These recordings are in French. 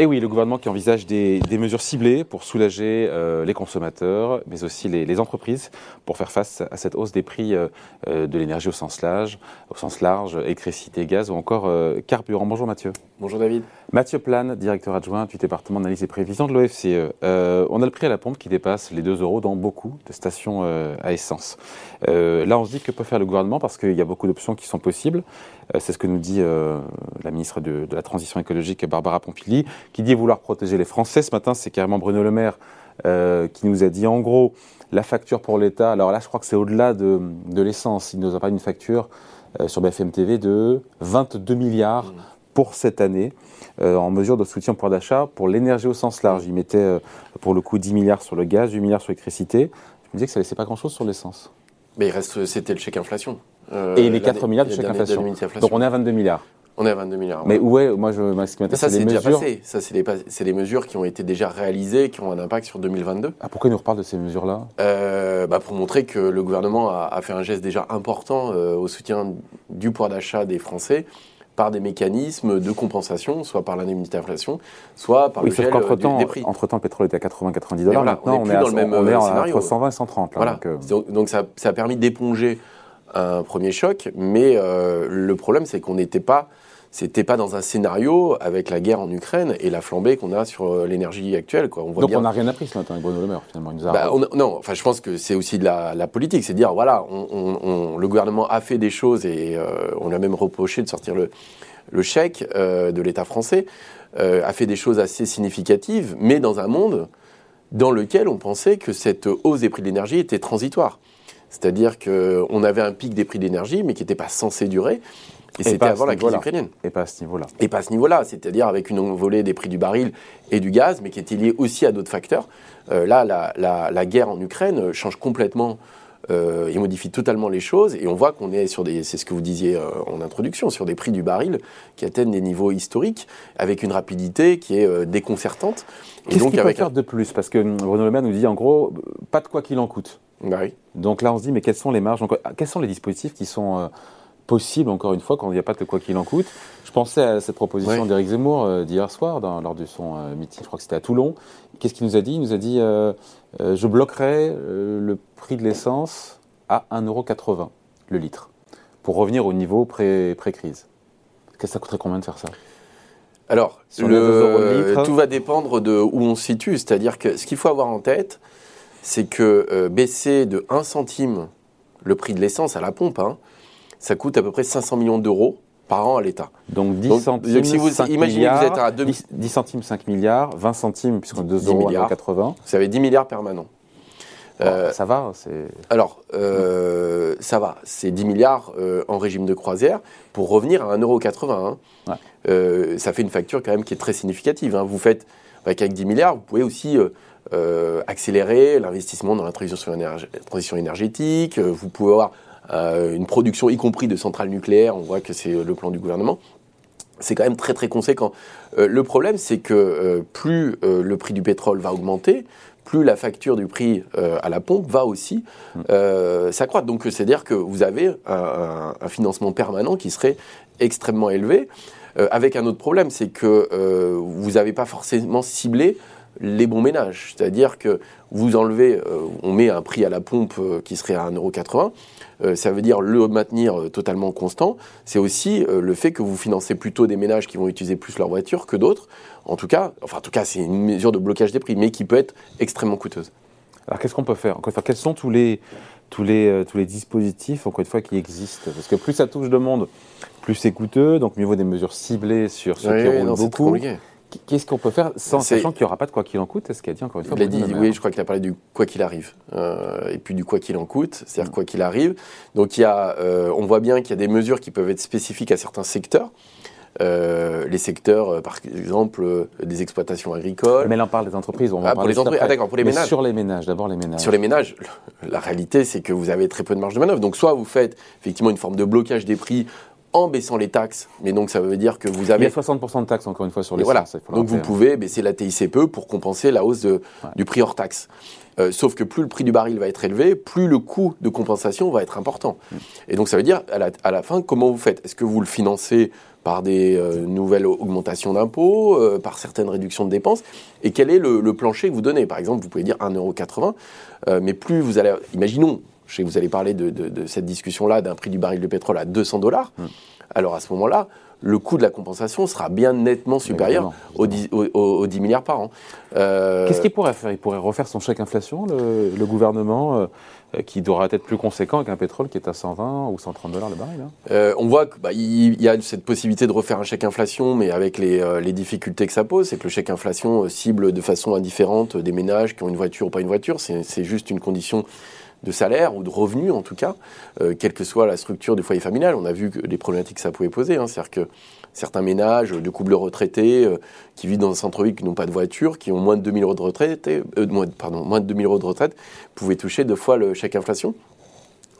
Et oui, le gouvernement qui envisage des, mesures ciblées pour soulager euh, les consommateurs, mais aussi les, entreprises, pour faire face à cette hausse des prix euh, euh, de l'énergie au sens large, au sens large, électricité, gaz ou encore carburant. Bonjour Mathieu. Bonjour David. Mathieu Plane, directeur adjoint du département d'analyse et prévision de l'OFCE. on a le prix à la pompe qui dépasse les 2 euros dans beaucoup de stations à essence. là, on se dit que peut faire le gouvernement parce qu'il y a beaucoup d'options qui sont possibles. C'est ce que nous dit la ministre de, la Transition écologique, Barbara Pompili qui dit vouloir protéger les Français. Ce matin, c'est carrément Bruno Le Maire euh, qui nous a dit en gros la facture pour l'État. Alors là, je crois que c'est au-delà de, l'essence. Il nous a parlé d'une facture euh, sur BFM TV de 22 milliards mmh. Pour cette année. Euh, en mesure de soutien au pouvoir d'achat pour l'énergie au sens large. Il mettait pour le coup 10 milliards sur le gaz, 8 milliards sur l'électricité. Je me disais que ça laissait pas grand-chose sur l'essence. Mais il reste, c'était le chèque inflation. et les 4 milliards de chèque inflation. Donc on est à 22 milliards. On est à 22 milliards. Mais où est, moi, je, ça, c'est déjà passé. Ça, c'est les, les, mesures qui ont été déjà réalisées, qui ont un impact sur 2022. Ah, pourquoi il nous reparle de ces mesures-là? Euh, bah, Pour montrer que le gouvernement a, fait un geste déjà important euh, au soutien du pouvoir d'achat des Français par des mécanismes de compensation, soit par l'indemnité d'inflation, soit par le gel entre -temps, des prix. Entre-temps, le pétrole était à 80-90 dollars. Maintenant, on est, dans le même on est entre 120 et 130. voilà. donc, donc, ça, ça, a permis d'éponger un premier choc, mais le problème, c'est qu'on n'était pas c'était pas dans un scénario avec la guerre en Ukraine et la flambée qu'on a sur euh, l'énergie actuelle. Quoi. On voit Donc on n'a rien appris ce matin avec Bruno Le Maire finalement. Bah, non, enfin je pense que c'est aussi de la, politique, c'est dire voilà, le gouvernement a fait des choses et euh, on lui a même reproché de sortir le, le chèque euh, de l'État français, a fait des choses assez significatives, mais dans un monde dans lequel on pensait que cette hausse des prix de l'énergie était transitoire. C'est-à-dire qu'on avait un pic des prix d'énergie, mais qui n'était pas censé durer. Et, c'était avant la crise ukrainienne. Et pas à ce niveau-là. Et pas à ce niveau-là, c'est-à-dire avec une envolée des prix du baril et du gaz, mais qui était liée aussi à d'autres facteurs. Euh, là, la, guerre en Ukraine change complètement euh, et modifie totalement les choses. Et on voit qu'on est sur des, c'est ce que vous disiez euh, en introduction, sur des prix du baril qui atteignent des niveaux historiques, avec une rapidité qui est déconcertante. Qu'est-ce qu'il peut faire de plus? Parce que Bruno Le Maire nous dit en gros, pas de quoi qu'il en coûte. Bah oui. Donc là, on se dit, mais quelles sont les marges Quels sont les dispositifs qui sont possible, encore une fois, quand il n'y a pas de quoi qu'il en coûte. Je pensais à cette proposition d'Éric Zemmour euh, d'hier soir, lors de son euh, meeting, je crois que c'était à Toulon. Qu'est-ce qu'il nous a dit? Il nous a dit euh, Je bloquerai le prix de l'essence à 1,80€ le litre, pour revenir au niveau pré-crise. Qu'est-ce que ça coûterait combien de faire ça? Alors, le, tout va dépendre de où on se situe. C'est-à-dire que ce qu'il faut avoir en tête, c'est que baisser de 1 centime le prix de l'essence à la pompe, hein, ça coûte à peu près 500 millions d'euros par an à l'État. Donc 10 centimes, si vous 5 imaginez milliards, vous êtes à 10, centimes, 5 milliards, 20 centimes, puisqu'on 2 euros 80. Vous avez 10 milliards permanents. Euh, ça va Alors, euh, ça va. C'est 10 milliards euh, en régime de croisière pour revenir à 1,80€. Hein. Ouais. Euh, ça fait une facture quand même qui est très significative. Hein. Vous faites, avec 10 milliards, vous pouvez aussi accélérer l'investissement dans la transition, transition énergétique. vous pouvez avoir euh, une production y compris de centrales nucléaires, on voit que c'est le plan du gouvernement. C'est quand même très très conséquent. Euh, le problème, c'est que euh, plus le prix du pétrole va augmenter, plus la facture du prix à la pompe va aussi s'accroître. Donc c'est-à-dire que vous avez un, un, financement permanent qui serait extrêmement élevé. avec un autre problème, c'est que vous n'avez pas forcément ciblé les bons ménages. C'est-à-dire que vous enlevez, on met un prix à la pompe qui serait à 1,80€, euh, ça veut dire le maintenir euh, totalement constant. C'est aussi euh, le fait que vous financez plutôt des ménages qui vont utiliser plus leur voiture que d'autres. En tout cas, enfin en tout cas, c'est une mesure de blocage des prix, mais qui peut être extrêmement coûteuse. Alors qu'est-ce qu'on peut faire? Encore une fois, quels sont tous les tous les, tous les dispositifs, encore une fois, qui existent? Parce que plus ça touche de monde, plus c'est coûteux, donc mieux vaut des mesures ciblées sur ceux qui roulent beaucoup. Qu'est-ce qu'on peut faire sans sachant qu'il n'y aura pas de quoi qu'il en coûte Est-ce qu'il a dit encore une fois Il a dit, oui, je crois qu'il a parlé du quoi qu'il arrive. Euh, et puis du quoi qu'il en coûte, c'est-à-dire mm. quoi qu'il arrive. Donc il y a, euh, on voit bien qu'il y a des mesures qui peuvent être spécifiques à certains secteurs. Euh, les secteurs, par exemple, des exploitations agricoles. Mais là, on parle des entreprises. On va ah, pour les entreprises. Ah, d'accord, pour les ménages. Sur les ménages, d'abord les ménages. Sur les ménages, la réalité, c'est que vous avez très peu de marge de manœuvre. Donc, soit vous faites effectivement une forme de blocage des prix en baissant les taxes. Mais donc ça veut dire que vous avez... Il y a 60% de taxes encore une fois sur les voilà. Donc vous pouvez baisser la TICPE pour compenser la hausse du prix hors taxe. Euh, sauf que plus le prix du baril va être élevé, plus le coût de compensation va être important. Mm. Et donc ça veut dire, à la, fin, comment vous faites? Est-ce que vous le financez par des euh, nouvelles augmentations d'impôts, euh, par certaines réductions de dépenses? Et quel est le, plancher que vous donnez? Par exemple, vous pouvez dire 1,80€, mais plus vous allez... Imaginons, je sais que vous allez parler de, cette discussion-là d'un prix du baril de pétrole à 200 dollars. Mm. Alors à ce moment-là, le coût de la compensation sera bien nettement supérieur aux 10, milliards par an. Euh, Qu'est-ce qu'il pourrait faire? Il pourrait refaire son chèque inflation, le, gouvernement, euh, qui devra être plus conséquent qu'un pétrole qui est à 120 ou 130 dollars le baril. Hein? Euh, on voit qu'il bah, y a cette possibilité de refaire un chèque inflation, mais avec les, les difficultés que ça pose, c'est que le chèque inflation cible de façon indifférente des ménages qui ont une voiture ou pas une voiture. C'est juste une condition de salaire ou de revenus en tout cas, euh, quelle que soit la structure du foyer familial. On a vu les problématiques que ça pouvait poser. Hein. C'est-à-dire que certains ménages de couples retraités euh, qui vivent dans un centre-ville qui n'ont pas de voiture, qui ont moins de 2000 euros euh, moins, pardon, moins de 2000 euros de retraite, pouvaient toucher deux fois le chèque inflation.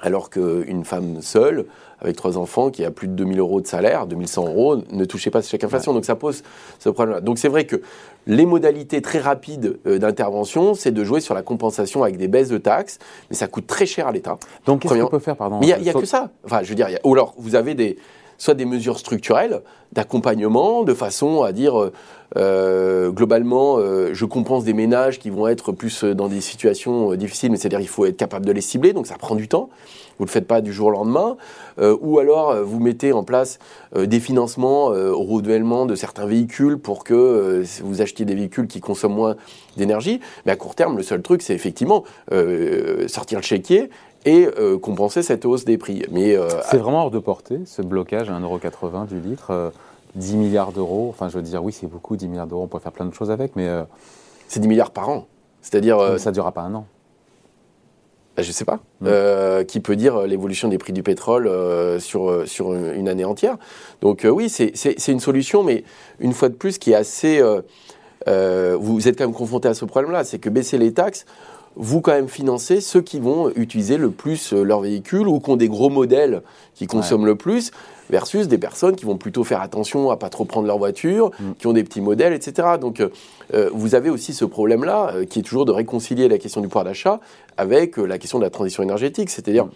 Alors qu'une femme seule, avec trois enfants, qui a plus de 2000 euros de salaire, 2100 euros, ne touchait pas ce chèque inflation. Donc ça pose ce problème-là. Donc c'est vrai que les modalités très rapides euh, d'intervention, c'est de jouer sur la compensation avec des baisses de taxes, mais ça coûte très cher à l'État. Donc qu'est-ce qu'on peut faire, pardon Mais il n'y a, que ça. Enfin, je veux dire, ou alors vous avez des, soit des mesures structurelles d'accompagnement, de façon à dire euh, euh, globalement, je compense des ménages qui vont être plus dans des situations difficiles, mais c'est-à-dire il faut être capable de les cibler, donc ça prend du temps vous ne le faites pas du jour au lendemain, euh, ou alors euh, vous mettez en place euh, des financements au renouvellement de certains véhicules pour que vous achetiez des véhicules qui consomment moins d'énergie. Mais à court terme, le seul truc, c'est effectivement sortir le chéquier et compenser cette hausse des prix. Mais c'est vraiment hors de portée ce blocage à 1,80€ du litre. 10 milliards d'euros, enfin je veux dire, oui c'est beaucoup, 10 milliards d'euros, on pourrait faire plein de choses avec, mais... C'est 10 milliards par an. C'est-à-dire... ça ne durera pas un an. Bah, je ne sais pas. Mm. Euh, qui peut dire l'évolution des prix du pétrole euh, sur, sur une année entière. Donc euh, oui, c'est une solution, mais une fois de plus, qui est assez... vous êtes quand même confronté à ce problème-là, c'est que baisser les taxes, vous quand même financez ceux qui vont utiliser le plus leur véhicule ou qui ont des gros modèles qui consomment le plus versus des personnes qui vont plutôt faire attention à pas trop prendre leur voiture, mm. qui ont des petits modèles, etc. Donc euh, euh, vous avez aussi ce problème-là euh, qui est toujours de réconcilier la question du pouvoir d'achat avec la question de la transition énergétique, c'est-à-dire mm.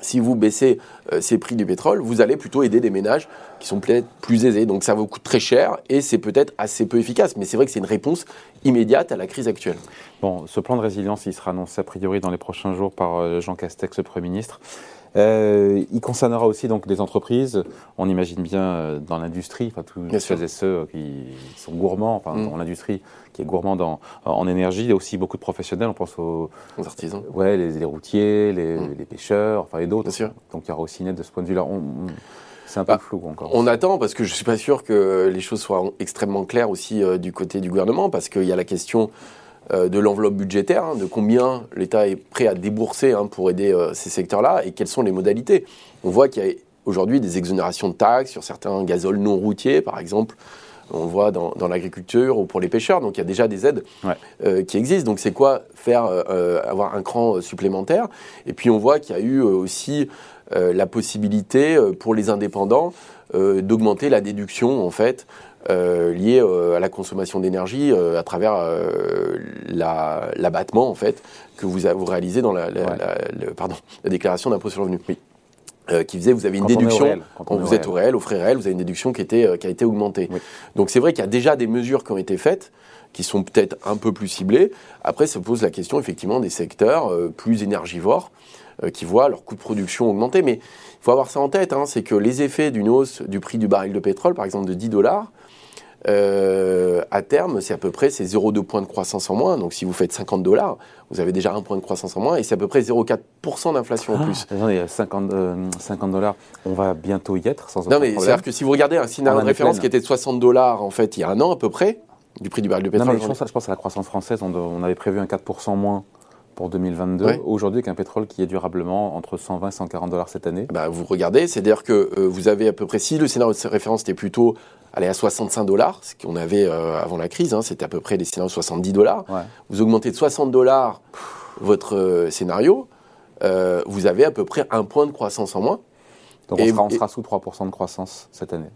Si vous baissez ces prix du pétrole, vous allez plutôt aider des ménages qui sont peut-être plus aisés. Donc ça vous coûte très cher et c'est peut-être assez peu efficace. Mais c'est vrai que c'est une réponse immédiate à la crise actuelle. Bon, ce plan de résilience, il sera annoncé a priori dans les prochains jours par Jean Castex, le Premier ministre. Euh, il concernera aussi donc des entreprises. On imagine bien euh, dans l'industrie, enfin tous ceux et ceux qui sont gourmands, enfin mm. dans l'industrie qui est gourmand en énergie. Il y a aussi beaucoup de professionnels. On pense aux, artisans. Ouais, les, routiers, mm. les, pêcheurs, enfin et d'autres. Donc il y aura aussi une aide de ce point de vue-là. c'est un peu bah, flou encore. On attend parce que je suis pas sûr que les choses soient extrêmement claires aussi euh, du côté du gouvernement parce qu'il y a la question euh, de l'enveloppe budgétaire, hein, de combien l'État est prêt à débourser hein, pour aider euh, ces secteurs-là et quelles sont les modalités. On voit qu'il y a aujourd'hui des exonérations de taxes sur certains gazoles non routiers, par exemple. On voit dans, l'agriculture ou pour les pêcheurs. Donc il y a déjà des aides euh, qui existent. Donc c'est quoi faire avoir un cran supplémentaire? Et puis on voit qu'il y a eu aussi la possibilité pour les indépendants d'augmenter la déduction en fait euh, liées euh, à la consommation d'énergie euh, à travers l'abattement en fait que vous, vous réalisez dans la, pardon, la déclaration d'impôt sur le revenu. Oui. qui faisait, vous avez une déduction, quand, vous êtes au réel, au frais réel, vous avez une déduction qui, était, qui a été augmentée. Donc c'est vrai qu'il y a déjà des mesures qui ont été faites, qui sont peut-être un peu plus ciblées. Après, se pose la question effectivement des secteurs plus énergivores, qui voient leur coût de production augmenter. Mais il faut avoir ça en tête, hein, c'est que les effets d'une hausse du prix du baril de pétrole, par exemple de 10 dollars, euh, à terme, c'est à peu près 0,2 points de croissance en moins. Donc si vous faites 50 dollars, vous avez déjà un point de croissance en moins et c'est à peu près 0,4% d'inflation en ah, plus. il y a 50, 50 dollars, on va bientôt y être sans Non, mais c'est-à-dire que si vous regardez un scénario de référence qui était de 60 dollars en fait il y a un an à peu près, du prix du baril de pétrole. Non, mais je, pense, à la croissance française, on, avait prévu un 4% moins pour 2022, aujourd'hui qu'un pétrole qui est durablement entre 120 et 140 dollars cette année. Bah, Vous regardez, c'est-à-dire que euh, vous avez à peu près, si le scénario de référence était plutôt aller à 65 dollars, ce qu'on avait euh, avant la crise, hein, c'était à peu près des scénarios de 70 dollars, vous augmentez de 60 dollars votre euh, scénario, vous avez à peu près un point de croissance en moins. Donc on, sera, on sera sous 3% de croissance cette année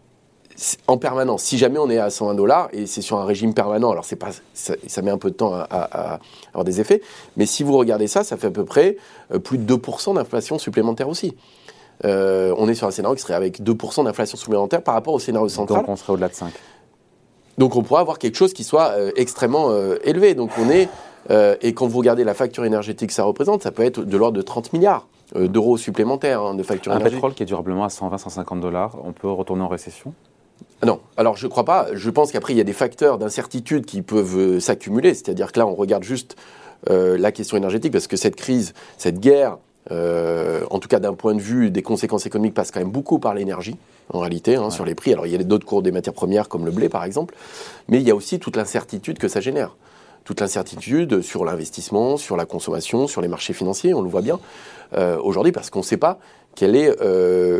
en permanence. Si jamais on est à 120 dollars et c'est sur un régime permanent, alors c'est pas, ça, met un peu de temps à, avoir des effets, mais si vous regardez ça, ça fait à peu près euh, plus de 2% d'inflation supplémentaire aussi. Euh, on est sur un scénario qui serait avec 2% d'inflation supplémentaire par rapport au scénario central. Donc on serait au-delà de 5. Donc on pourrait avoir quelque chose qui soit euh, extrêmement élevé. Donc on est, et quand vous regardez la facture énergétique que ça représente, ça peut être de l'ordre de 30 milliards d'euros supplémentaires hein, de facture énergétique. Un pétrole qui est durablement à 120-150 dollars, on peut retourner en récession? Non, alors je ne crois pas. Je pense qu'après, il y a des facteurs d'incertitude qui peuvent euh, s'accumuler. C'est-à-dire que là, on regarde juste euh, la question énergétique, parce que cette crise, cette guerre, euh, en tout cas d'un point de vue des conséquences économiques, passe quand même beaucoup par l'énergie, en réalité, hein, sur les prix. Alors il y a d'autres cours des matières premières, comme le blé, par exemple, mais il y a aussi toute l'incertitude que ça génère. Toute l'incertitude sur l'investissement, sur la consommation, sur les marchés financiers, on le voit bien aujourd'hui, parce qu'on ne sait pas quelle est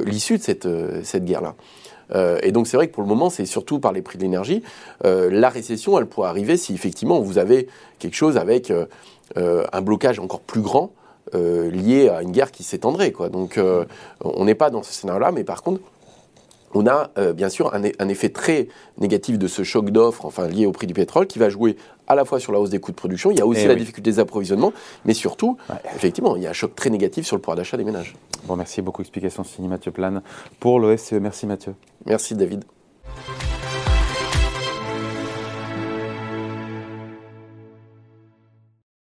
l'issue de cette, cette guerre-là. Euh, et donc c'est vrai que pour le moment, c'est surtout par les prix de l'énergie. Euh, la récession, elle pourrait arriver si effectivement vous avez quelque chose avec euh, un blocage encore plus grand lié à une guerre qui s'étendrait. Donc on n'est pas dans ce scénario-là, mais par contre, on a bien sûr un, effet très négatif de ce choc d'offres, enfin lié au prix du pétrole, qui va jouer à la fois sur la hausse des coûts de production, il y a aussi eh la difficulté des approvisionnements, mais surtout, effectivement, il y a un choc très négatif sur le pouvoir d'achat des ménages. Bon, merci beaucoup. Explication signée Mathieu Plane pour l'OFCE. Merci Mathieu. Merci David.